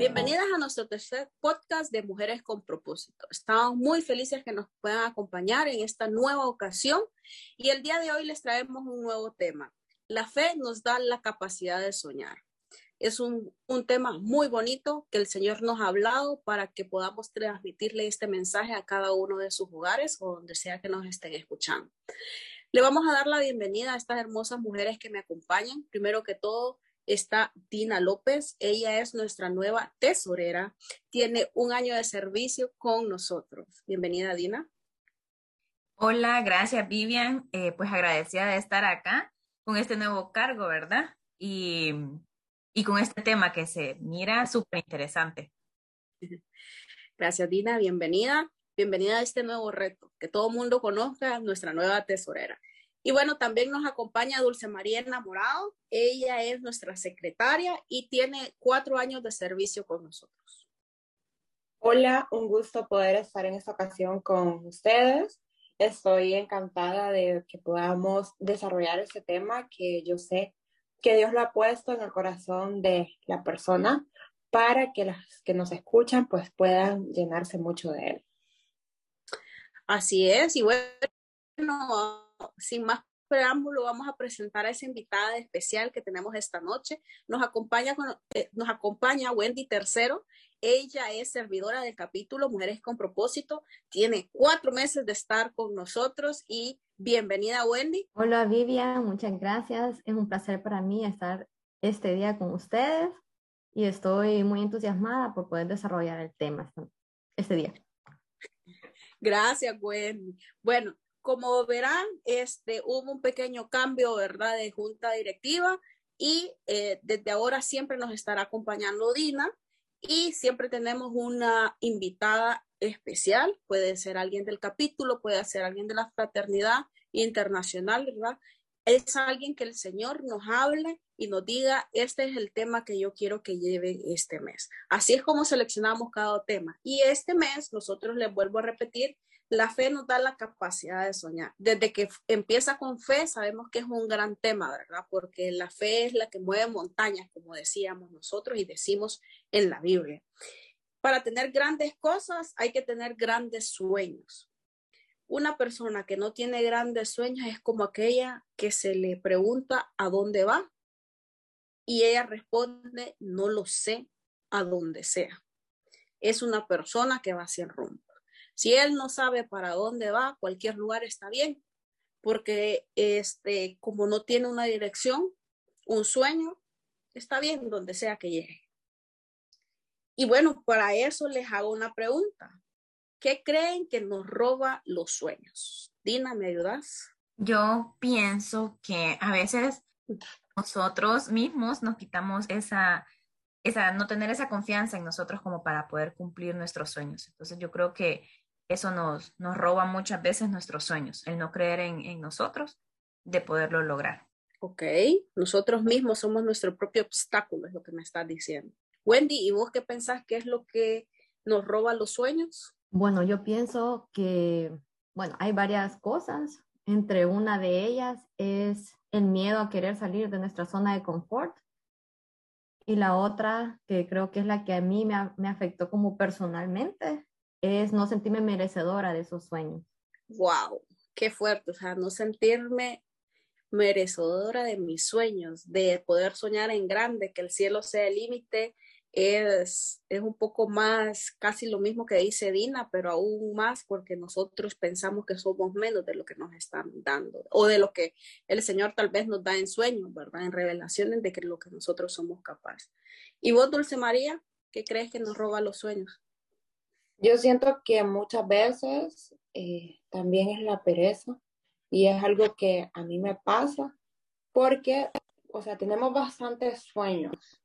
Bienvenidas a nuestro tercer podcast de Mujeres con Propósito. Estamos muy felices que nos puedan acompañar en esta nueva ocasión y el día de hoy les traemos un nuevo tema. La fe nos da la capacidad de soñar. Es un, un tema muy bonito que el Señor nos ha hablado para que podamos transmitirle este mensaje a cada uno de sus hogares o donde sea que nos estén escuchando. Le vamos a dar la bienvenida a estas hermosas mujeres que me acompañan. Primero que todo, está Dina López. Ella es nuestra nueva tesorera. Tiene un año de servicio con nosotros. Bienvenida, Dina. Hola, gracias, Vivian. Eh, pues agradecida de estar acá con este nuevo cargo, ¿verdad? Y, y con este tema que se mira súper interesante. Gracias, Dina. Bienvenida. Bienvenida a este nuevo reto, que todo el mundo conozca nuestra nueva tesorera. Y bueno, también nos acompaña Dulce María Enamorado. Ella es nuestra secretaria y tiene cuatro años de servicio con nosotros. Hola, un gusto poder estar en esta ocasión con ustedes. Estoy encantada de que podamos desarrollar este tema que yo sé que Dios lo ha puesto en el corazón de la persona para que las que nos escuchan pues puedan llenarse mucho de él. Así es, y bueno, sin más preámbulo, vamos a presentar a esa invitada especial que tenemos esta noche. Nos acompaña, eh, nos acompaña Wendy Tercero. Ella es servidora del capítulo Mujeres con Propósito. Tiene cuatro meses de estar con nosotros y bienvenida, Wendy. Hola, Vivian. Muchas gracias. Es un placer para mí estar este día con ustedes y estoy muy entusiasmada por poder desarrollar el tema este día. Gracias, Wendy. Bueno, como verán, este, hubo un pequeño cambio, ¿verdad?, de junta directiva y eh, desde ahora siempre nos estará acompañando Dina y siempre tenemos una invitada especial, puede ser alguien del capítulo, puede ser alguien de la fraternidad internacional, ¿verdad? Es alguien que el Señor nos hable y nos diga, este es el tema que yo quiero que lleven este mes. Así es como seleccionamos cada tema. Y este mes, nosotros les vuelvo a repetir, la fe nos da la capacidad de soñar. Desde que empieza con fe, sabemos que es un gran tema, ¿verdad? Porque la fe es la que mueve montañas, como decíamos nosotros y decimos en la Biblia. Para tener grandes cosas hay que tener grandes sueños. Una persona que no tiene grandes sueños es como aquella que se le pregunta a dónde va y ella responde, no lo sé, a dónde sea. Es una persona que va sin rumbo. Si él no sabe para dónde va, cualquier lugar está bien, porque este, como no tiene una dirección, un sueño, está bien donde sea que llegue. Y bueno, para eso les hago una pregunta. ¿Qué creen que nos roba los sueños? Dina, ¿me ayudas? Yo pienso que a veces nosotros mismos nos quitamos esa, esa, no tener esa confianza en nosotros como para poder cumplir nuestros sueños. Entonces yo creo que eso nos, nos roba muchas veces nuestros sueños, el no creer en, en nosotros de poderlo lograr. Ok, nosotros mismos somos nuestro propio obstáculo, es lo que me estás diciendo. Wendy, ¿y vos qué pensás que es lo que nos roba los sueños? Bueno, yo pienso que, bueno, hay varias cosas. Entre una de ellas es el miedo a querer salir de nuestra zona de confort. Y la otra, que creo que es la que a mí me, me afectó como personalmente, es no sentirme merecedora de esos sueños. Wow, qué fuerte, o sea, no sentirme merecedora de mis sueños, de poder soñar en grande, que el cielo sea el límite, es, es un poco más, casi lo mismo que dice Dina, pero aún más porque nosotros pensamos que somos menos de lo que nos están dando o de lo que el Señor tal vez nos da en sueños, ¿verdad? En revelaciones de que lo que nosotros somos capaces. ¿Y vos, Dulce María, qué crees que nos roba los sueños? Yo siento que muchas veces eh, también es la pereza y es algo que a mí me pasa porque, o sea, tenemos bastantes sueños,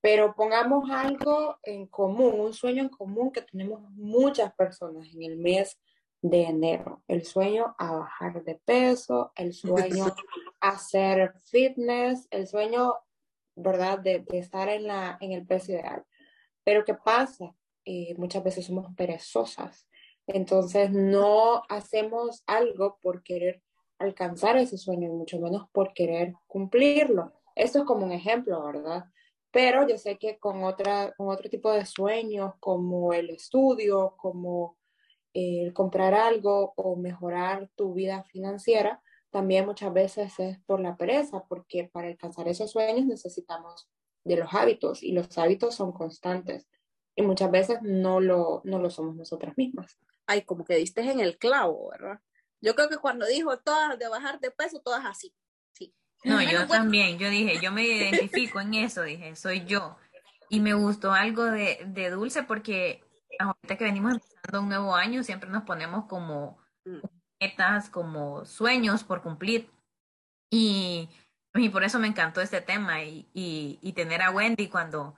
pero pongamos algo en común, un sueño en común que tenemos muchas personas en el mes de enero. El sueño a bajar de peso, el sueño a hacer fitness, el sueño, ¿verdad?, de, de estar en, la, en el peso ideal. Pero ¿qué pasa? Eh, muchas veces somos perezosas. Entonces no hacemos algo por querer alcanzar ese sueño, mucho menos por querer cumplirlo. Esto es como un ejemplo, ¿verdad? pero yo sé que con, otra, con otro tipo de sueños como el estudio, como el comprar algo o mejorar tu vida financiera, también muchas veces es por la pereza, porque para alcanzar esos sueños necesitamos de los hábitos y los hábitos son constantes y muchas veces no lo, no lo somos nosotras mismas. Ay, como que diste en el clavo, ¿verdad? Yo creo que cuando dijo todas de bajar de peso, todas así. Sí. No, yo también, yo dije, yo me identifico en eso, dije, soy yo. Y me gustó algo de, de Dulce porque ahorita que venimos empezando un nuevo año, siempre nos ponemos como mm. metas, como sueños por cumplir. Y, y por eso me encantó este tema y, y, y tener a Wendy cuando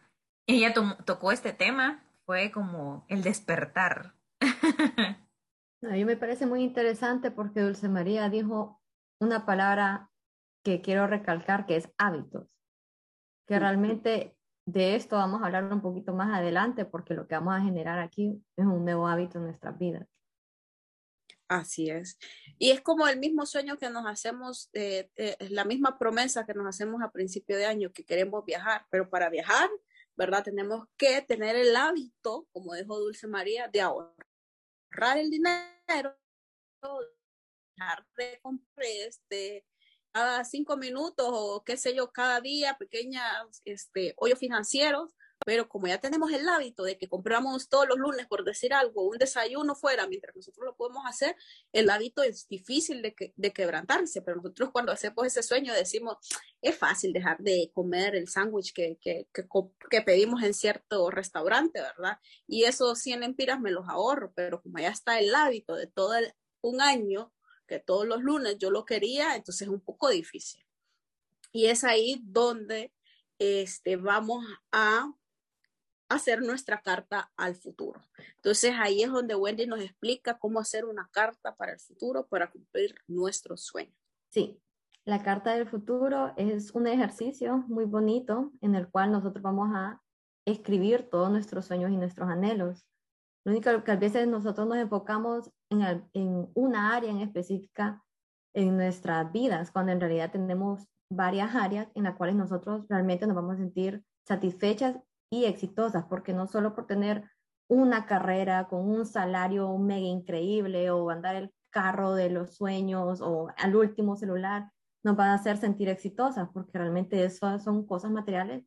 ella tocó este tema, fue como el despertar. A mí me parece muy interesante porque Dulce María dijo una palabra que quiero recalcar, que es hábitos, que realmente de esto vamos a hablar un poquito más adelante porque lo que vamos a generar aquí es un nuevo hábito en nuestras vidas. Así es. Y es como el mismo sueño que nos hacemos, eh, eh, la misma promesa que nos hacemos a principio de año, que queremos viajar, pero para viajar, ¿verdad? Tenemos que tener el hábito, como dijo Dulce María, de ahorrar el dinero, dejar de comprar este, cada cinco minutos o qué sé yo, cada día, pequeñas este, hoyos financieros, pero como ya tenemos el hábito de que compramos todos los lunes, por decir algo, un desayuno fuera, mientras nosotros lo podemos hacer, el hábito es difícil de, que, de quebrantarse, pero nosotros cuando hacemos ese sueño decimos, es fácil dejar de comer el sándwich que, que, que, que, pedimos en cierto restaurante, ¿verdad? Y esos 100 empiras me los ahorro, pero como ya está el hábito de todo un año que todos los lunes yo lo quería, entonces es un poco difícil. Y es ahí donde este, vamos a hacer nuestra carta al futuro. Entonces ahí es donde Wendy nos explica cómo hacer una carta para el futuro para cumplir nuestros sueños. Sí, la carta del futuro es un ejercicio muy bonito en el cual nosotros vamos a escribir todos nuestros sueños y nuestros anhelos. Lo único que a veces nosotros nos enfocamos en, una área en específica en nuestras vidas, cuando en realidad tenemos varias áreas en las cuales nosotros realmente nos vamos a sentir satisfechas y exitosas, porque no solo por tener una carrera con un salario mega increíble o andar el carro de los sueños o al último celular, nos van a hacer sentir exitosas, porque realmente eso son cosas materiales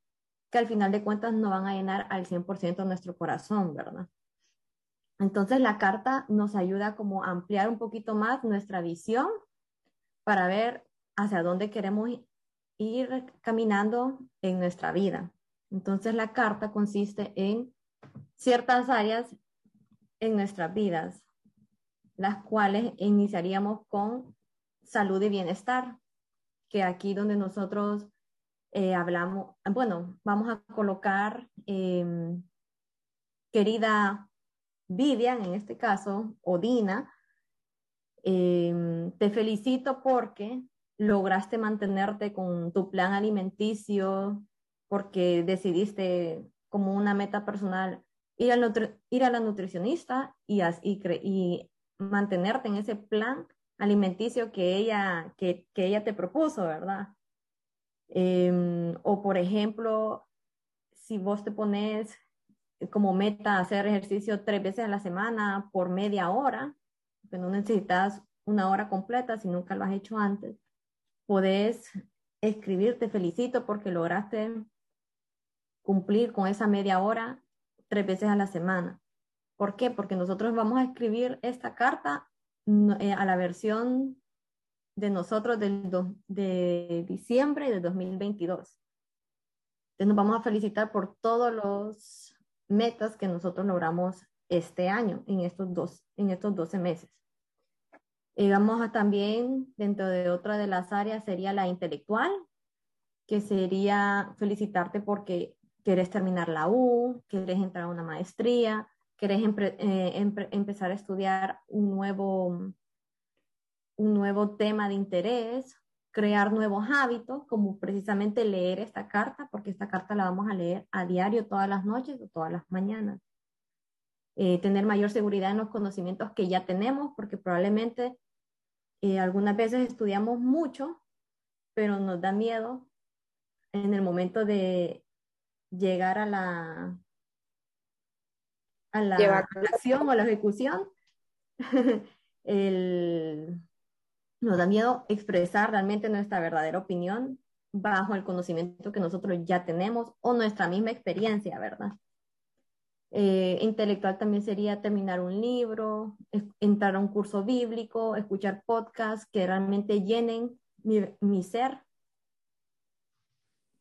que al final de cuentas no van a llenar al 100% nuestro corazón, ¿verdad? Entonces la carta nos ayuda como a ampliar un poquito más nuestra visión para ver hacia dónde queremos ir caminando en nuestra vida. Entonces la carta consiste en ciertas áreas en nuestras vidas, las cuales iniciaríamos con salud y bienestar, que aquí donde nosotros eh, hablamos, bueno, vamos a colocar, em, querida Vivian, en este caso, o Dina, em, te felicito porque lograste mantenerte con tu plan alimenticio, porque decidiste como una meta personal ir, al ir a la nutricionista y, y, mantenerte en ese plan alimenticio que ella, que, que ella te propuso, ¿verdad? Em, o por ejemplo, si vos te pones como meta hacer ejercicio tres veces a la semana por media hora, que no necesitas una hora completa si nunca lo has hecho antes, podés escribir, te felicito porque lograste cumplir con esa media hora tres veces a la semana. ¿Por qué? Porque nosotros vamos a escribir esta carta eh, a la versión de nosotros del de diciembre de 2022. Entonces nos vamos a felicitar por todos los metas que nosotros logramos este año, en estos, dos, en estos 12 meses. Y vamos a también, dentro de otra de las áreas, sería la intelectual, que sería felicitarte porque quieres terminar la U, quieres entrar a una maestría, quieres eh, empezar a estudiar un nuevo, un nuevo tema de interés, crear nuevos hábitos, como precisamente leer esta carta, porque esta carta la vamos a leer a diario todas las noches o todas las mañanas. Eh, tener mayor seguridad en los conocimientos que ya tenemos, porque probablemente eh, algunas veces estudiamos mucho, pero nos da miedo en el momento de llegar a la, a la acción o la ejecución, nos da miedo expresar realmente nuestra verdadera opinión bajo el conocimiento que nosotros ya tenemos o nuestra misma experiencia, ¿verdad? Eh, intelectual también sería terminar un libro, entrar a un curso bíblico, escuchar podcasts que realmente llenen mi, ser.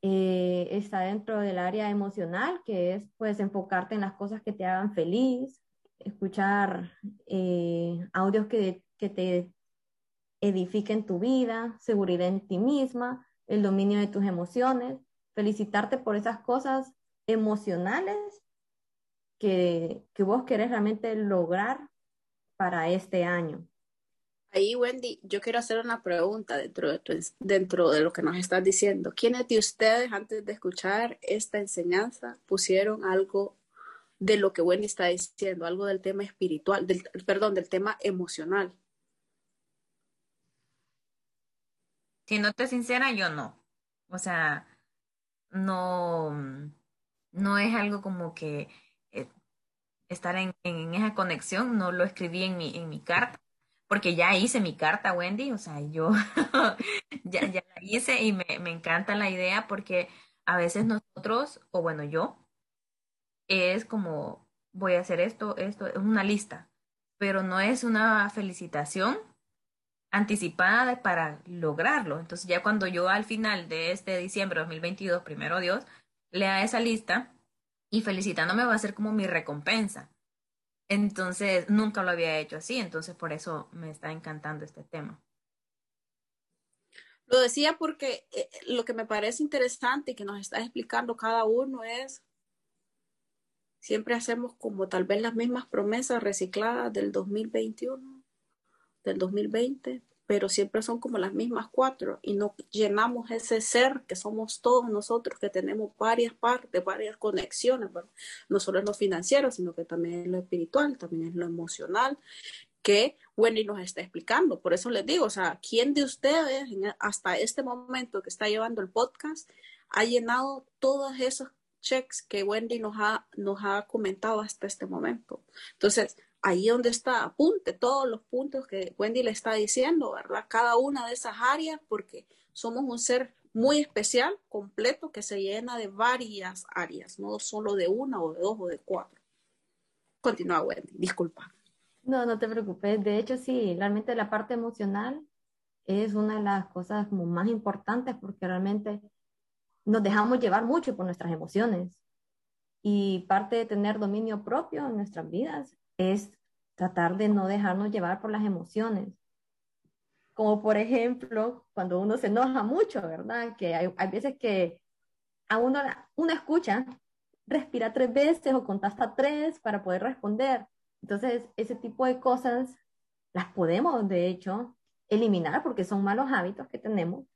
Eh, está dentro del área emocional, que es pues enfocarte en las cosas que te hagan feliz, escuchar eh, audios que, que te edifiquen tu vida, seguridad en ti misma, el dominio de tus emociones, felicitarte por esas cosas emocionales que, que vos querés realmente lograr para este año. Ahí, Wendy, yo quiero hacer una pregunta dentro de, lo que nos estás diciendo. ¿Quiénes de ustedes, antes de escuchar esta enseñanza, pusieron algo de lo que Wendy está diciendo, algo del tema espiritual, perdón, del tema emocional? Siéndote sincera, yo no. O sea, no, no es algo como que eh, estar en, en, esa conexión, no lo escribí en mi, en mi carta porque ya hice mi carta, Wendy, o sea, yo ya, la hice y me, encanta la idea porque a veces nosotros, o bueno, yo, es como, voy a hacer esto, esto, es una lista, pero no es una felicitación anticipada para lograrlo. Entonces ya cuando yo al final de este diciembre de 2022, primero Dios, lea esa lista y felicitándome va a ser como mi recompensa. Entonces, nunca lo había hecho así, entonces por eso me está encantando este tema. Lo decía porque eh, lo que me parece interesante y que nos está explicando cada uno es, siempre hacemos como tal vez las mismas promesas recicladas del 2021, del 2020, pero siempre son como las mismas cuatro y no llenamos ese ser que somos todos nosotros, que tenemos varias partes, varias conexiones, no solo en lo financiero, sino que también en lo espiritual, también en lo emocional, que Wendy nos está explicando. Por eso les digo, o sea, ¿quién de ustedes hasta este momento que está llevando el podcast ha llenado todos esos checks que Wendy nos ha, nos ha comentado hasta este momento? Entonces, ahí donde está, apunte todos los puntos que Wendy le está diciendo, ¿verdad? Cada una de esas áreas, porque somos un ser muy especial, completo, que se llena de varias áreas, no solo de una o de dos o de cuatro. Continúa, Wendy, disculpa. No, no te preocupes. De hecho, sí, realmente la parte emocional es una de las cosas como más importantes porque realmente nos dejamos llevar mucho por nuestras emociones. Y parte de tener dominio propio en nuestras vidas es tratar de no dejarnos llevar por las emociones. Como por ejemplo, cuando uno se enoja mucho, ¿verdad? Que hay, hay veces que a uno, uno escucha, respira tres veces o contasta tres para poder responder. Entonces, ese tipo de cosas las podemos, de hecho, eliminar porque son malos hábitos que tenemos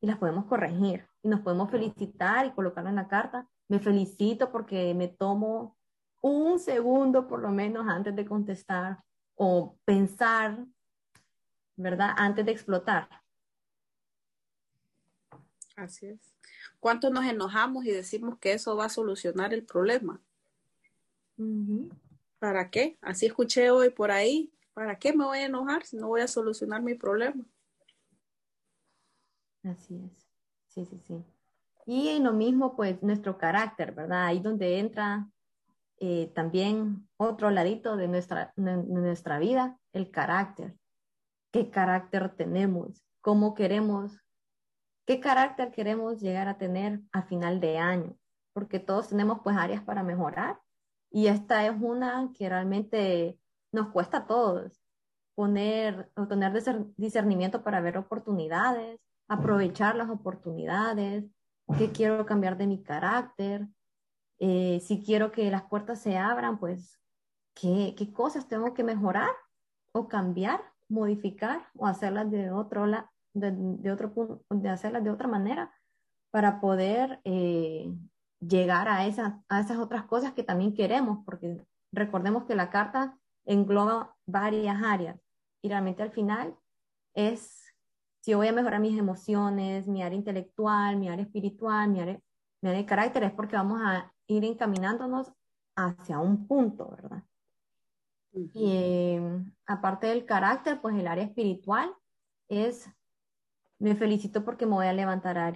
y las podemos corregir. Y nos podemos felicitar y colocarlo en la carta. Me felicito porque me tomo un segundo por lo menos antes de contestar o pensar, ¿verdad? Antes de explotar. Así es. ¿Cuánto nos enojamos y decimos que eso va a solucionar el problema? ¿Para qué? Así escuché hoy por ahí. ¿Para qué me voy a enojar si no voy a solucionar mi problema? Así es. Sí, sí, sí. Y en lo mismo, pues nuestro carácter, ¿verdad? Ahí donde entra eh, también otro ladito de nuestra, de nuestra vida, el carácter. ¿Qué carácter tenemos? ¿Cómo queremos? ¿Qué carácter queremos llegar a tener a final de año? Porque todos tenemos pues áreas para mejorar y esta es una que realmente nos cuesta a todos poner o tener discernimiento para ver oportunidades, aprovechar las oportunidades, qué quiero cambiar de mi carácter, eh, si quiero que las puertas se abran, pues, ¿qué, ¿qué, cosas tengo que mejorar o cambiar, modificar o hacerlas de otro, de, de otro punto, de hacerlas de otra manera para poder eh, llegar a, esa, a esas otras cosas que también queremos, porque recordemos que la carta engloba varias áreas y realmente al final es si voy a mejorar mis emociones, mi área intelectual, mi área espiritual, mi área mi área de carácter es porque vamos a ir encaminándonos hacia un punto, ¿verdad? Y eh, aparte del carácter, pues el área espiritual es, me felicito porque me voy a levantar a,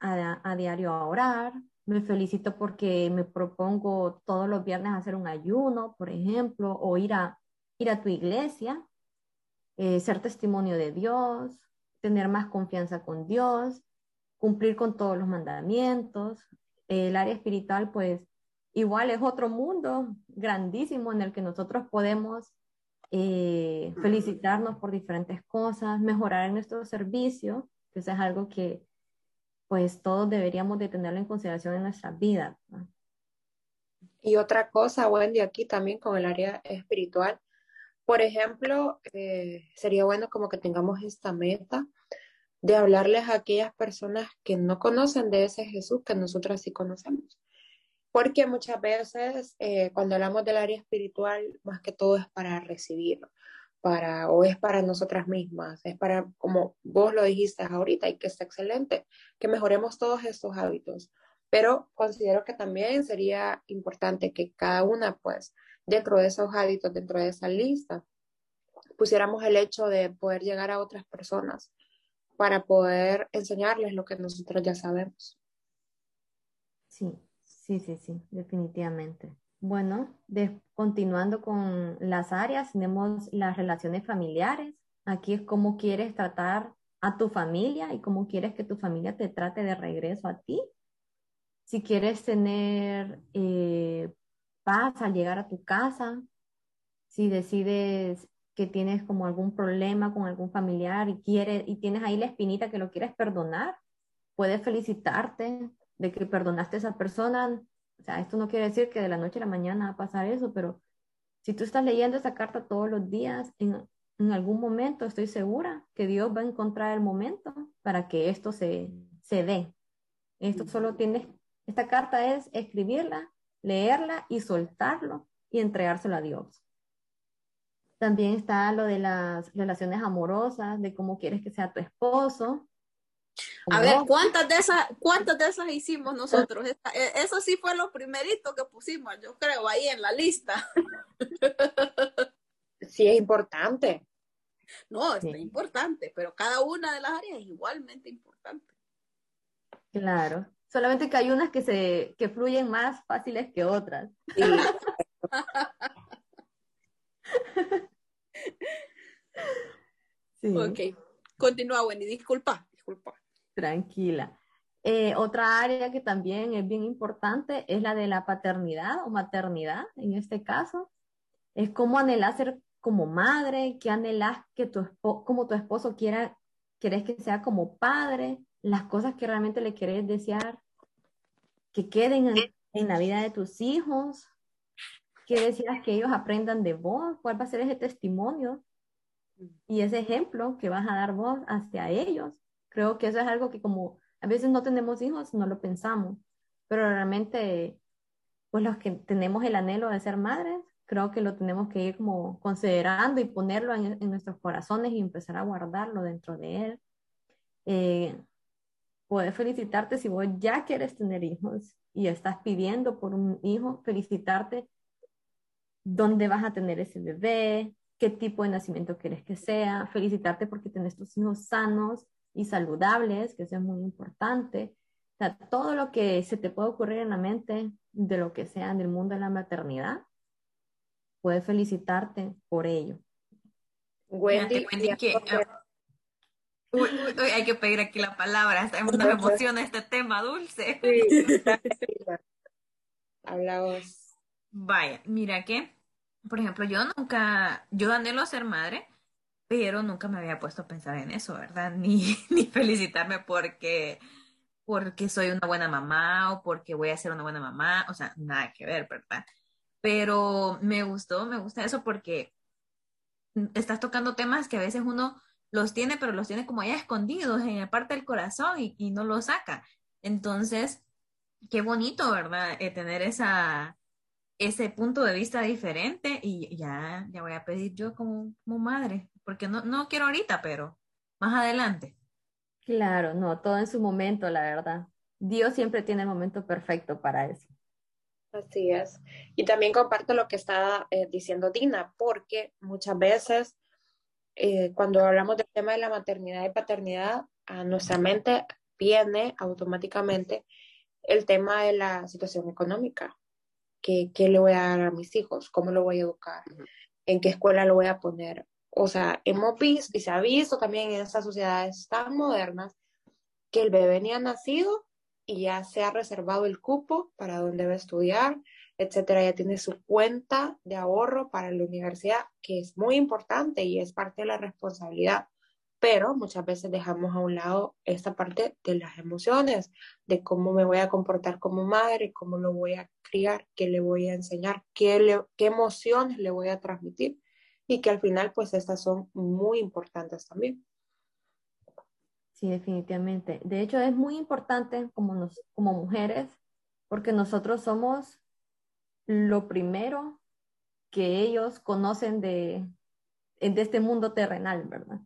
a, diario a orar, me felicito porque me propongo todos los viernes hacer un ayuno, por ejemplo, o ir a, ir a tu iglesia, eh, ser testimonio de Dios, tener más confianza con Dios, cumplir con todos los mandamientos. El área espiritual, pues, igual es otro mundo grandísimo en el que nosotros podemos eh, felicitarnos por diferentes cosas, mejorar en nuestro servicio, que eso es algo que pues todos deberíamos de tenerlo en consideración en nuestra vida. Y otra cosa, Wendy, aquí también con el área espiritual, por ejemplo, eh, sería bueno como que tengamos esta meta de hablarles a aquellas personas que no conocen de ese Jesús que nosotros sí conocemos. Porque muchas veces eh, cuando hablamos del área espiritual, más que todo es para recibirlo, para, o es para nosotras mismas, es para, como vos lo dijiste ahorita y que está excelente, que mejoremos todos estos hábitos. Pero considero que también sería importante que cada una, pues, dentro de esos hábitos, dentro de esa lista, pusiéramos el hecho de poder llegar a otras personas para poder enseñarles lo que nosotros ya sabemos. Sí, Sí, sí, sí, definitivamente. Bueno, continuando con las áreas, tenemos las relaciones familiares. Aquí es cómo quieres tratar a tu familia y cómo quieres que tu familia te trate de regreso a ti. Si quieres tener eh, paz al llegar a tu casa, si decides que tienes como algún problema con algún familiar y, quieres, y tienes ahí la espinita que lo quieres perdonar, puedes felicitarte de que perdonaste a esa persona. O sea, esto no quiere decir que de la noche a la mañana va a pasar eso, pero si tú estás leyendo esa carta todos los días, en, en algún momento estoy segura que Dios va a encontrar el momento para que esto se, se dé. Esto solo tienes, esta carta es escribirla, leerla y soltarlo y entregárselo a Dios. También está lo de las relaciones amorosas, de cómo quieres que sea tu esposo, a ver, ¿cuántas de esas, cuántas de esas hicimos nosotros? E, eso sí fue lo primerito que pusimos, yo creo, ahí en la lista. Sí, es importante. No, es importante, pero cada una de las áreas es igualmente importante. Claro, solamente que hay unas que se que fluyen más fáciles que otras. Sí. Ok, continúa, Wendy, disculpa, disculpa. Tranquila. Eh, otra área que también es bien importante es la de la paternidad o maternidad, en este caso. Es cómo anhelas ser como madre, qué anhelas que tu esposo, como tu esposo quiera, querés que sea como padre, las cosas que realmente le querés desear que queden en, en la vida de tus hijos, qué deseas que ellos aprendan de vos, cuál va a ser ese testimonio y ese ejemplo que vas a dar vos hacia ellos Creo que eso es algo que como a veces no tenemos hijos, no lo pensamos, pero realmente, pues los que tenemos el anhelo de ser madres, creo que lo tenemos que ir como considerando y ponerlo en, nuestros corazones y empezar a guardarlo dentro de él. Eh, poder felicitarte si vos ya quieres tener hijos y estás pidiendo por un hijo, felicitarte dónde vas a tener ese bebé, qué tipo de nacimiento quieres que sea, felicitarte porque tienes tus hijos sanos, y saludables, que eso es muy importante. O sea, todo lo que se te puede ocurrir en la mente de lo que sea en el mundo de la maternidad, puedes felicitarte por ello. Wendy, que, ah, hay que pedir aquí la palabra, nos emociona este tema dulce. Sí, Hablamos. Vaya, mira que, por ejemplo, yo nunca, yo anhelo ser madre, pero nunca me había puesto a pensar en eso, ¿verdad? Ni, ni felicitarme porque, porque soy una buena mamá o porque voy a ser una buena mamá, o sea, nada que ver, ¿verdad? Pero me gustó, me gusta eso porque estás tocando temas que a veces uno los tiene, pero los tiene como ya escondidos en la parte del corazón y, no los saca. Entonces, qué bonito, ¿verdad? Eh, tener esa, ese punto de vista diferente y ya, ya voy a pedir yo como, como madre porque no, no quiero ahorita, pero más adelante. Claro, no, todo en su momento, la verdad. Dios siempre tiene el momento perfecto para eso. Así es. Y también comparto lo que estaba eh, diciendo Dina, porque muchas veces eh, cuando hablamos del tema de la maternidad y paternidad, a nuestra mente viene automáticamente el tema de la situación económica. ¿Qué, ¿Qué, le voy a dar a mis hijos? ¿Cómo lo voy a educar? ¿En qué escuela lo voy a poner? O sea, hemos visto y se ha visto también en estas sociedades tan modernas que el bebé ni ha nacido y ya se ha reservado el cupo para donde va a estudiar, etcétera, ya tiene su cuenta de ahorro para la universidad, que es muy importante y es parte de la responsabilidad. Pero muchas veces dejamos a un lado esta parte de las emociones, de cómo me voy a comportar como madre, cómo lo voy a criar, qué le voy a enseñar, qué, emociones le voy a transmitir y que al final pues estas son muy importantes también. Sí, definitivamente. De hecho, es muy importante como, nos, como mujeres, porque nosotros somos lo primero que ellos conocen de, de este mundo terrenal, ¿verdad?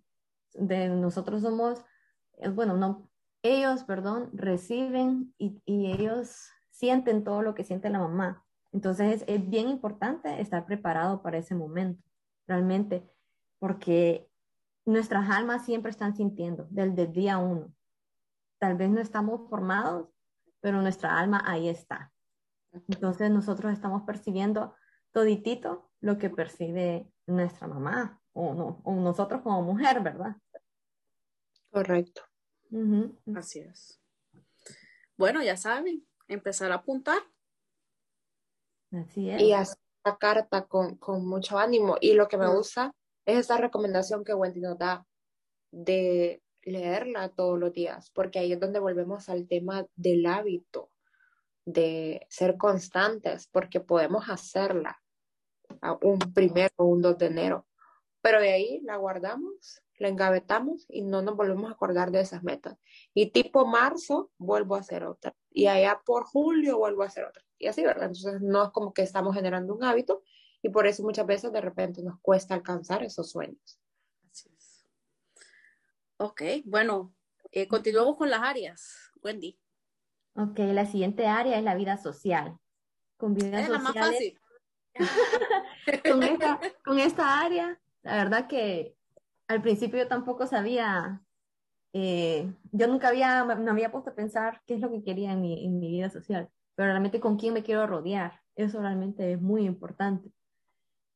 De nosotros somos, eh, bueno, no, ellos, perdón, reciben y, y ellos sienten todo lo que siente la mamá. Entonces es bien importante estar preparado para ese momento, realmente, porque nuestras almas siempre están sintiendo desde el día uno. Tal vez no estamos formados, pero nuestra alma ahí está. Entonces nosotros estamos percibiendo toditito lo que percibe nuestra mamá o, no, o nosotros como mujer, ¿verdad? Correcto. Así es. Bueno, ya saben, empezar a apuntar. Así es. Y hacer la carta con, con mucho ánimo. Y lo que me gusta es esa recomendación que Wendy nos da de leerla todos los días, porque ahí es donde volvemos al tema del hábito, de ser constantes, porque podemos hacerla a un primero o un 2 de enero, pero de ahí la guardamos, la engavetamos y no nos volvemos a acordar de esas metas. Y tipo marzo vuelvo a hacer otra, y allá por julio vuelvo a hacer otra, y así, ¿verdad? Entonces no es como que estamos generando un hábito, y por eso muchas veces de repente nos cuesta alcanzar esos sueños. Así es. Ok, bueno, eh, continuamos con las áreas, Wendy. Ok, la siguiente área es la vida social. Con vida es la más fácil. con, esta, con esta área, la verdad que al principio yo tampoco sabía, eh, yo nunca había, me había puesto a pensar qué es lo que quería en mi, vida social, pero realmente con quién me quiero rodear, eso realmente es muy importante.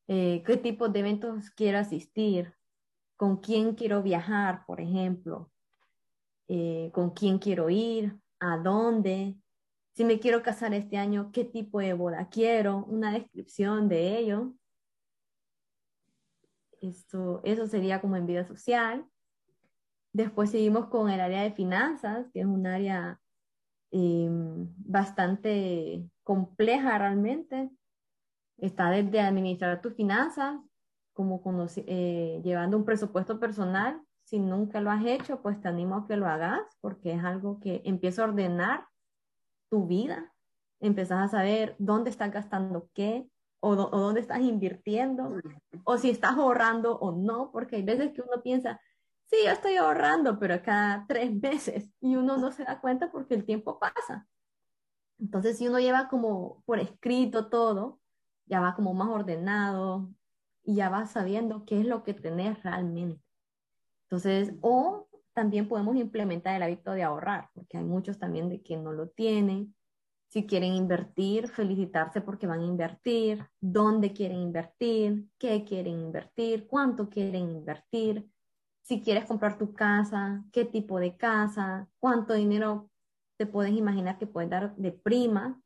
Eh, qué tipo de eventos quiero asistir, con quién quiero viajar, por ejemplo, eh, con quién quiero ir, a dónde, si me quiero casar este año, qué tipo de boda quiero, una descripción de ello. Esto, eso sería como en vida social. Después seguimos con el área de finanzas, que es un área em, bastante compleja realmente, Está desde administrar tus finanzas, como eh, llevando un presupuesto personal. Si nunca lo has hecho, pues te animo a que lo hagas porque es algo que empieza a ordenar tu vida. Empiezas a saber dónde estás gastando qué o, o dónde estás invirtiendo o si estás ahorrando o no, porque hay veces que uno piensa, sí, yo estoy ahorrando, pero cada tres meses y uno no se da cuenta porque el tiempo pasa. Entonces, si uno lleva como por escrito todo, ya va como más ordenado y ya va sabiendo qué es lo que tenés realmente. Entonces, o también podemos implementar el hábito de ahorrar, porque hay muchos también de que no lo tienen. Si quieren invertir, felicitarse porque van a invertir, dónde quieren invertir, qué quieren invertir, cuánto quieren invertir, si quieres comprar tu casa, qué tipo de casa, cuánto dinero te puedes imaginar que puedes dar de prima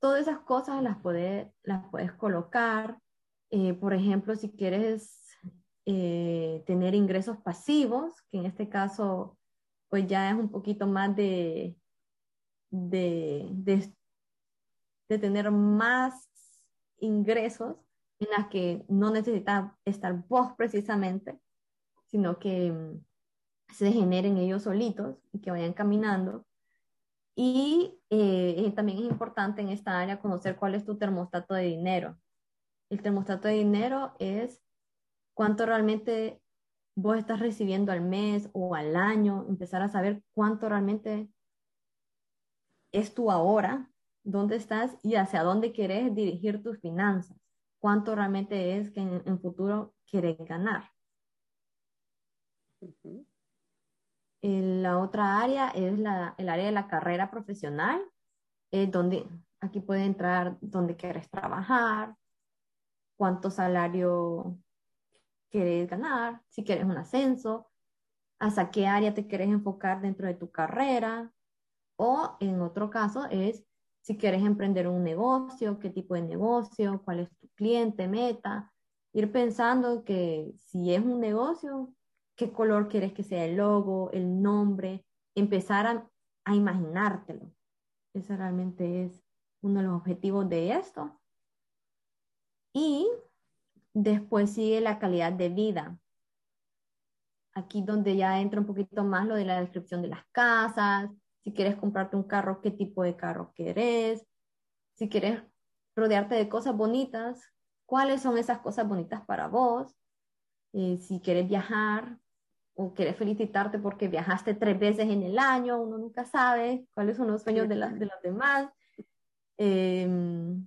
todas esas cosas las, puede, las puedes colocar. Eh, por ejemplo, si quieres eh, tener ingresos pasivos, que en este caso pues ya es un poquito más de, de, de, tener más ingresos en las que no necesitas estar vos precisamente, sino que mm, se generen ellos solitos y que vayan caminando y eh, también es importante en esta área conocer cuál es tu termostato de dinero. El termostato de dinero es cuánto realmente vos estás recibiendo al mes o al año, empezar a saber cuánto realmente es tu ahora, dónde estás y hacia dónde quieres dirigir tus finanzas. Cuánto realmente es que en, en futuro quieres ganar. La otra área es la, el área de la carrera profesional, donde aquí puede entrar dónde quieres trabajar, cuánto salario quieres ganar, si quieres un ascenso, hasta qué área te quieres enfocar dentro de tu carrera, o en otro caso es si quieres emprender un negocio, qué tipo de negocio, cuál es tu cliente, meta, ir pensando que si es un negocio, qué color quieres que sea el logo, el nombre, empezar a, a imaginártelo. Ese realmente es uno de los objetivos de esto. Y después sigue la calidad de vida. Aquí donde ya entra un poquito más lo de la descripción de las casas, si quieres comprarte un carro, qué tipo de carro querés, si quieres rodearte de cosas bonitas, cuáles son esas cosas bonitas para vos, eh, si quieres viajar o quieres felicitarte porque viajaste tres veces en el año, uno nunca sabe cuáles son los sueños de, de los demás. Em,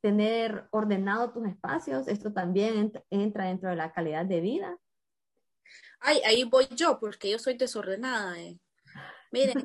tener ordenado tus espacios, esto también entra dentro de la calidad de vida. Ay, ahí voy yo, porque yo soy desordenada. Eh. Miren,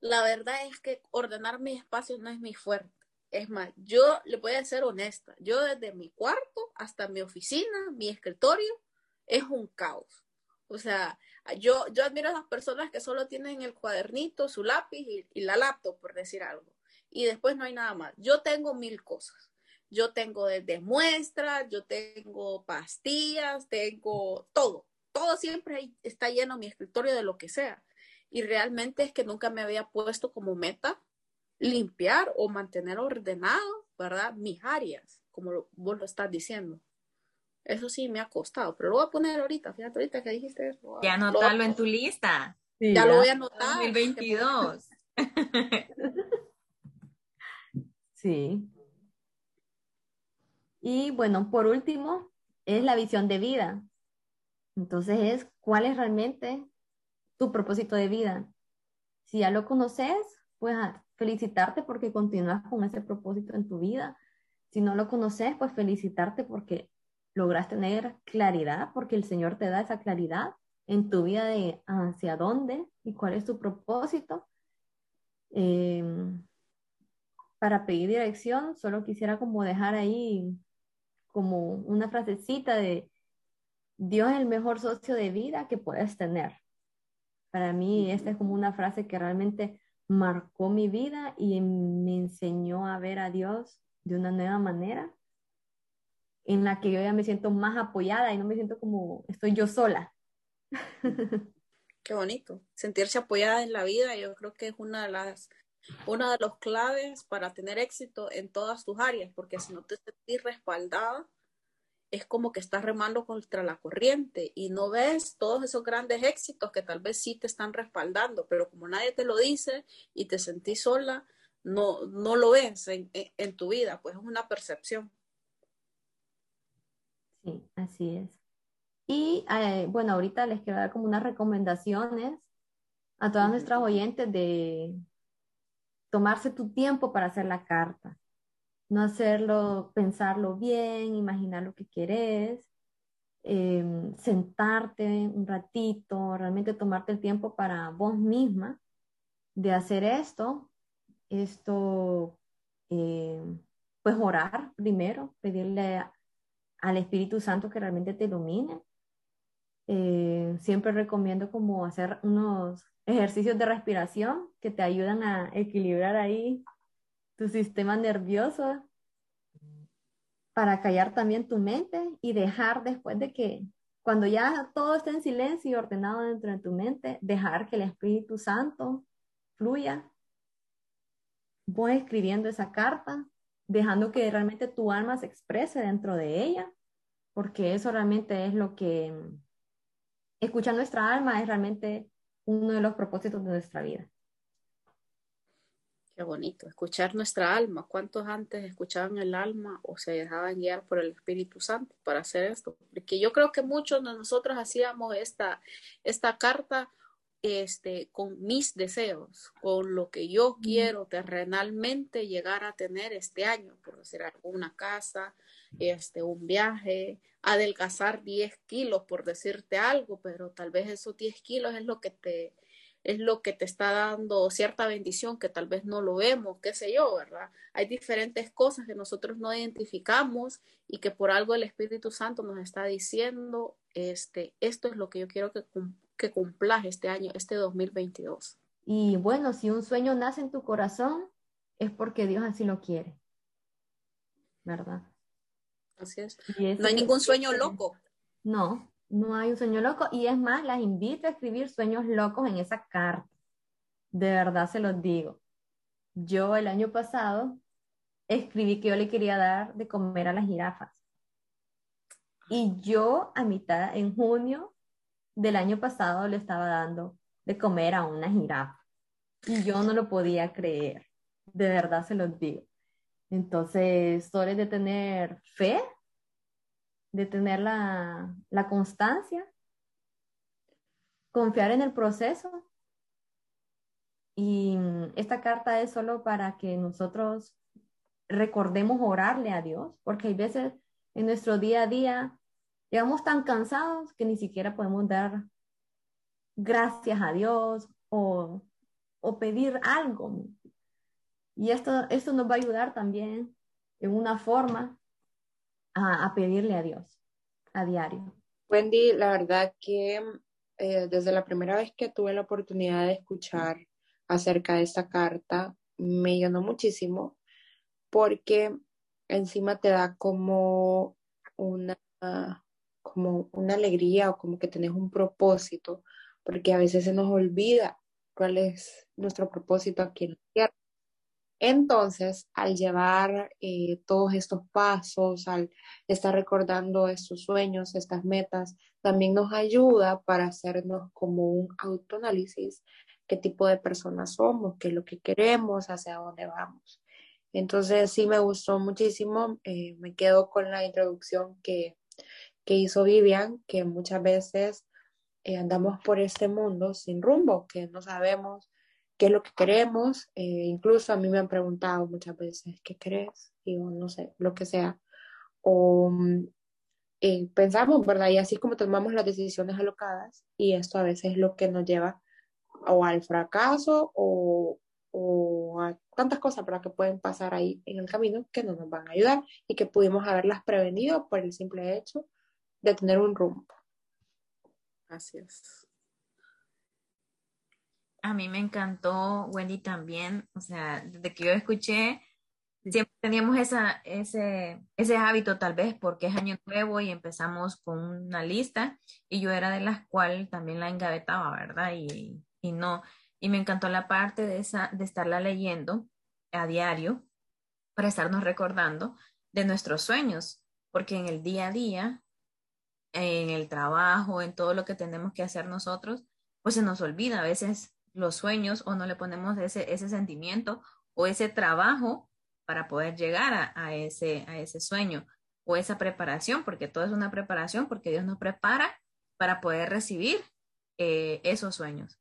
la verdad es que ordenar mis espacios no es mi fuerte. Es más, yo le voy a ser honesta, yo desde mi cuarto hasta mi oficina, mi escritorio, es un caos. O sea, yo, yo admiro a las personas que solo tienen el cuadernito, su lápiz y la laptop, por decir algo y después no hay nada más. Yo tengo mil cosas. Yo tengo desde muestras, yo tengo pastillas, tengo todo. Todo siempre está lleno mi escritorio de lo que sea. Y realmente es que nunca me había puesto como meta limpiar o mantener ordenado, ¿verdad? Mis áreas, como vos lo estás diciendo. Eso sí me ha costado, pero lo voy a poner ahorita, fíjate ahorita que dijiste eso. Ya anótalo en tu lista. ya, lo voy a anotar. 2022. Sí. Y bueno, por último, es la visión de vida. Entonces es cuál es realmente tu propósito de vida. Si ya lo conoces, pues felicitarte porque continúas con ese propósito en tu vida. Si no lo conoces, pues felicitarte porque logras tener claridad, porque el Señor te da esa claridad en tu vida de hacia dónde y cuál es tu propósito. Eh, para pedir dirección, solo quisiera como dejar ahí como una frasecita de Dios es el mejor socio de vida que puedes tener. Para mí esta es como una frase que realmente marcó mi vida y me enseñó a ver a Dios de una nueva manera en la que yo ya me siento más apoyada y no me siento como estoy yo sola. Qué bonito. Sentirse apoyada en la vida, yo creo que es una de las una de claves para tener éxito en todas tus áreas, porque si no te sentís respaldada, es como que estás remando contra la corriente y no ves todos esos grandes éxitos que tal vez sí te están respaldando, pero como nadie te lo dice y te sentís sola, no, no lo ves en, en tu vida, pues es una percepción. Sí, así es. Y eh, bueno, ahorita les quiero dar como unas recomendaciones a todas nuestras oyentes de tomarse tu tiempo para hacer la carta, no hacerlo, pensarlo bien, imaginar lo que quieres, em, sentarte un ratito, realmente tomarte el tiempo para vos misma de hacer esto, esto, em, pues orar primero, pedirle al Espíritu Santo que realmente te ilumine. Eh, siempre recomiendo como hacer unos ejercicios de respiración que te ayudan a equilibrar ahí tu sistema nervioso para callar también tu mente y dejar después de que cuando ya todo esté en silencio y ordenado dentro de tu mente, dejar que el Espíritu Santo fluya. Voy escribiendo esa carta, dejando que realmente tu alma se exprese dentro de ella, porque eso realmente es lo que escucha nuestra alma, es realmente uno de los propósitos de nuestra vida. Qué bonito, escuchar nuestra alma. ¿Cuántos antes escuchaban el alma o se dejaban guiar por el Espíritu Santo para hacer esto? Porque yo creo que muchos de nosotros hacíamos esta, esta carta este, con mis deseos, con lo que yo quiero terrenalmente llegar a tener este año, por decir una casa, este, un viaje, adelgazar 10 kilos, por decirte algo, pero tal vez esos 10 kilos es lo que te, es lo que te está dando cierta bendición que tal vez no lo vemos, qué sé yo, ¿verdad? Hay diferentes cosas que nosotros no identificamos y que por algo el Espíritu Santo nos está diciendo, este, esto es lo que yo quiero que, que cumplas este año, este 2022. Y bueno, si un sueño nace en tu corazón, es porque Dios así lo quiere, ¿verdad? Así es. No hay ningún sueño loco. No, no hay un sueño loco. Y es más, las invito a escribir sueños locos en esa carta. De verdad se los digo. Yo el año pasado escribí que yo le quería dar de comer a las jirafas. Y yo a mitad, en junio del año pasado, le estaba dando de comer a una jirafa. Y yo no lo podía creer. De verdad se los digo. Entonces, solo de tener fe, de tener la, la constancia, confiar en el proceso. Y esta carta es solo para que nosotros recordemos orarle a Dios, porque hay veces en nuestro día a día llegamos tan cansados que ni siquiera podemos dar gracias a Dios o, o pedir algo. Y esto, esto nos va a ayudar también en una forma a, pedirle a Dios a diario. Wendy, la verdad que eh, desde la primera vez que tuve la oportunidad de escuchar acerca de esta carta, me llenó muchísimo porque encima te da como una, como una alegría o como que tenés un propósito, porque a veces se nos olvida cuál es nuestro propósito aquí en la tierra. Entonces, al llevar eh, todos estos pasos, al estar recordando estos sueños, estas metas, también nos ayuda para hacernos como un autoanálisis, qué tipo de personas somos, qué es lo que queremos, hacia dónde vamos. Entonces, sí me gustó muchísimo. Eh, me quedo con la introducción que, que hizo Vivian, que muchas veces eh, andamos por este mundo sin rumbo, que no sabemos qué es lo que queremos. Eh, incluso a mí me han preguntado muchas veces, ¿qué crees? Digo, no sé, lo que sea. O mm, eh, pensamos, ¿verdad? Y así como tomamos las decisiones alocadas y esto a veces es lo que nos lleva o al fracaso o, o a tantas cosas para que pueden pasar ahí en el camino que no nos van a ayudar y que pudimos haberlas prevenido por el simple hecho de tener un rumbo. Así a mí me encantó, Wendy también, o sea, desde que yo escuché, siempre teníamos esa, ese, ese hábito tal vez porque es año nuevo y empezamos con una lista y yo era de las cuales también la engavetaba, ¿verdad? Y, y no, y me encantó la parte de, esa, de estarla leyendo a diario para estarnos recordando de nuestros sueños, porque en el día a día, en el trabajo, en todo lo que tenemos que hacer nosotros, pues se nos olvida a veces los sueños o no le ponemos ese, ese sentimiento o ese trabajo para poder llegar a, ese, a ese sueño o esa preparación, porque todo es una preparación, porque Dios nos prepara para poder recibir eh, esos sueños.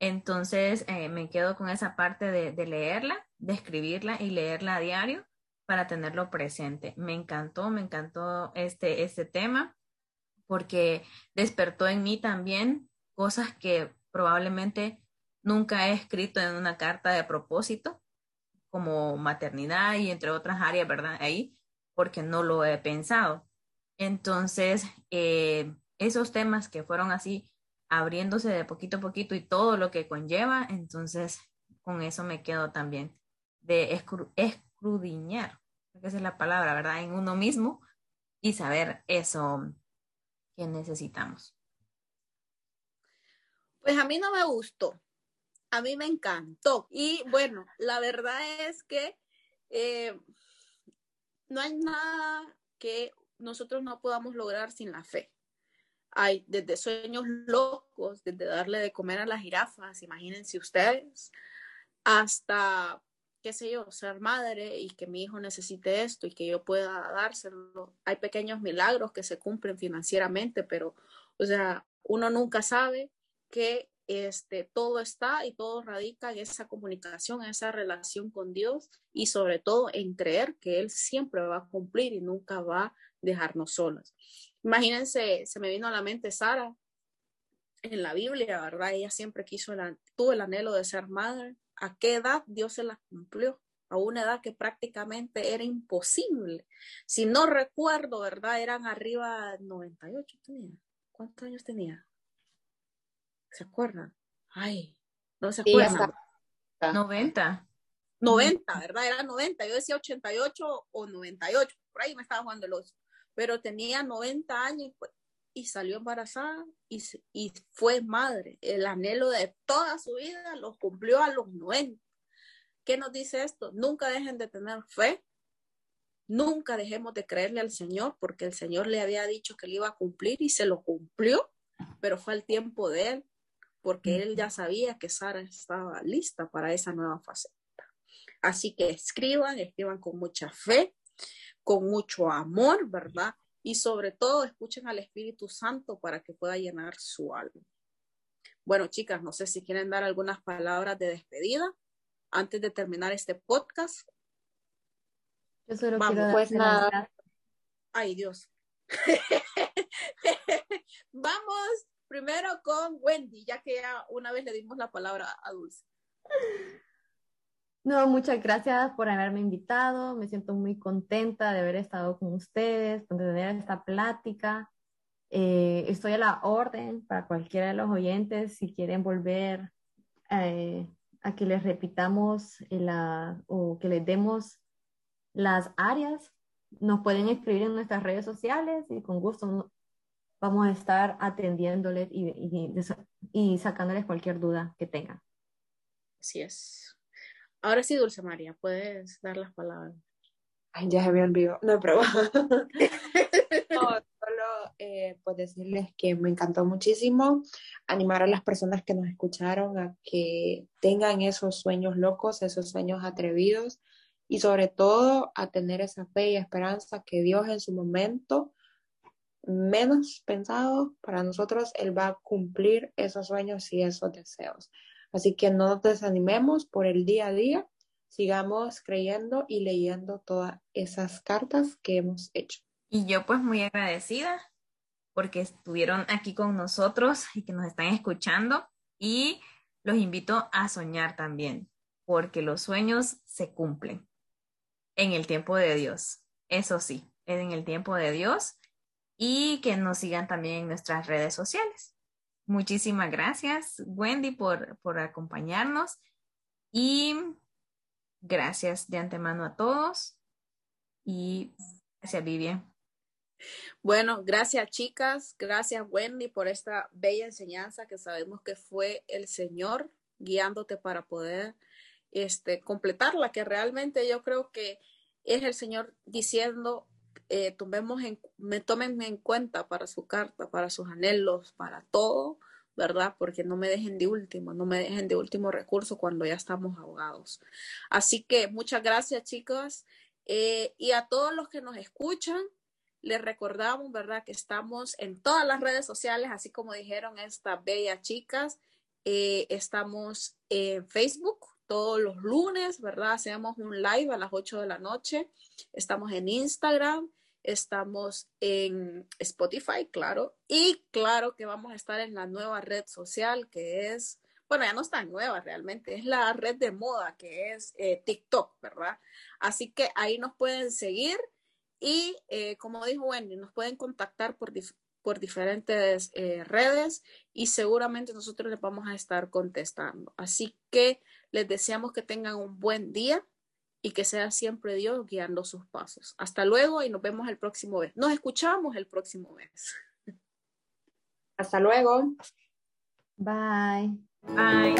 Entonces eh, me quedo con esa parte de, leerla, de escribirla y leerla a diario para tenerlo presente. Me encantó, me encantó este, este tema porque despertó en mí también cosas que probablemente Nunca he escrito en una carta de propósito como maternidad y entre otras áreas, ¿verdad? Ahí, porque no lo he pensado. Entonces, eh, esos temas que fueron así abriéndose de poquito a poquito y todo lo que conlleva, entonces con eso me quedo también, de escrudiñar, esa es la palabra, ¿verdad? En uno mismo y saber eso que necesitamos. Pues a mí no me gustó, a mí me encantó. Y bueno, la verdad es que eh, no hay nada que nosotros no podamos lograr sin la fe. Hay desde sueños locos, desde darle de comer a las jirafas, imagínense ustedes, hasta, qué sé yo, ser madre y que mi hijo necesite esto y que yo pueda dárselo. Hay pequeños milagros que se cumplen financieramente, pero, o sea, uno nunca sabe qué este, todo está y todo radica en esa comunicación, en esa relación con Dios y sobre todo en creer que Él siempre va a cumplir y nunca va a dejarnos solas. Imagínense, se me vino a la mente Sara en la Biblia, ¿verdad? Ella siempre quiso, tuvo el anhelo de ser madre. ¿A qué edad Dios se la cumplió? A una edad que prácticamente era imposible. Si no recuerdo, ¿verdad? Eran arriba 98 tenía. ¿Cuántos años tenía? ¿Se acuerdan? Ay, no se acuerdan. 90. 90, ¿verdad? Era 90. Yo decía 88 o 98. Por ahí me estaba jugando el oso. Pero tenía 90 años y salió embarazada y, y fue madre. El anhelo de toda su vida lo cumplió a los 90. ¿Qué nos dice esto? Nunca dejen de tener fe. Nunca dejemos de creerle al Señor porque el Señor le había dicho que le iba a cumplir y se lo cumplió, pero fue el tiempo de él porque él ya sabía que Sara estaba lista para esa nueva faceta. Así que escriban, escriban con mucha fe, con mucho amor, ¿verdad? Y sobre todo escuchen al Espíritu Santo para que pueda llenar su alma. Bueno, chicas, no sé si quieren dar algunas palabras de despedida antes de terminar este podcast. Yo solo Vamos, pues nada. Ay, Dios. Vamos primero con Wendy, ya que ya una vez le dimos la palabra a Dulce. No, muchas gracias por haberme invitado. Me siento muy contenta de haber estado con ustedes, de tener esta plática. Eh, estoy a la orden para cualquiera de los oyentes si quieren volver eh, a que les repitamos la, o que les demos las áreas. Nos pueden escribir en nuestras redes sociales y con gusto vamos a estar atendiéndoles y, y, y sacándoles cualquier duda que tengan. Así es. Ahora sí, Dulce María, puedes dar las palabras. Ay, ya se me olvidó. No, pero no, solo eh, pues decirles que me encantó muchísimo animar a las personas que nos escucharon a que tengan esos sueños locos, esos sueños atrevidos y sobre todo a tener esa fe y esperanza que Dios en su momento menos pensado para nosotros, Él va a cumplir esos sueños y esos deseos. Así que no nos desanimemos por el día a día, sigamos creyendo y leyendo todas esas cartas que hemos hecho. Y yo pues muy agradecida porque estuvieron aquí con nosotros y que nos están escuchando y los invito a soñar también, porque los sueños se cumplen en el tiempo de Dios. Eso sí, en el tiempo de Dios y que nos sigan también en nuestras redes sociales. Muchísimas gracias, Wendy, por, por acompañarnos y gracias de antemano a todos y gracias, Vivian. Bueno, gracias chicas, gracias Wendy por esta bella enseñanza que sabemos que fue el Señor guiándote para poder este, completarla, que realmente yo creo que es el Señor diciendo, eh, en, me tomen en cuenta para su carta, para sus anhelos, para todo, ¿verdad? Porque no me dejen de último, no me dejen de último recurso cuando ya estamos ahogados. Así que muchas gracias, chicos. Eh, y a todos los que nos escuchan, les recordamos, ¿verdad? Que estamos en todas las redes sociales, así como dijeron estas bellas chicas. Eh, estamos en Facebook todos los lunes, ¿verdad? Hacemos un live a las 8 de la noche. Estamos en Instagram Estamos en Spotify, claro. Y claro que vamos a estar en la nueva red social que es, bueno, ya no está nueva realmente, es la red de moda que es eh, TikTok, ¿verdad? Así que ahí nos pueden seguir y eh, como dijo Wendy, nos pueden contactar por, por diferentes eh, redes y seguramente nosotros les vamos a estar contestando. Así que les deseamos que tengan un buen día y que sea siempre Dios guiando sus pasos. Hasta luego y nos vemos el próximo mes. Nos escuchamos el próximo mes. Hasta luego. Bye. Bye.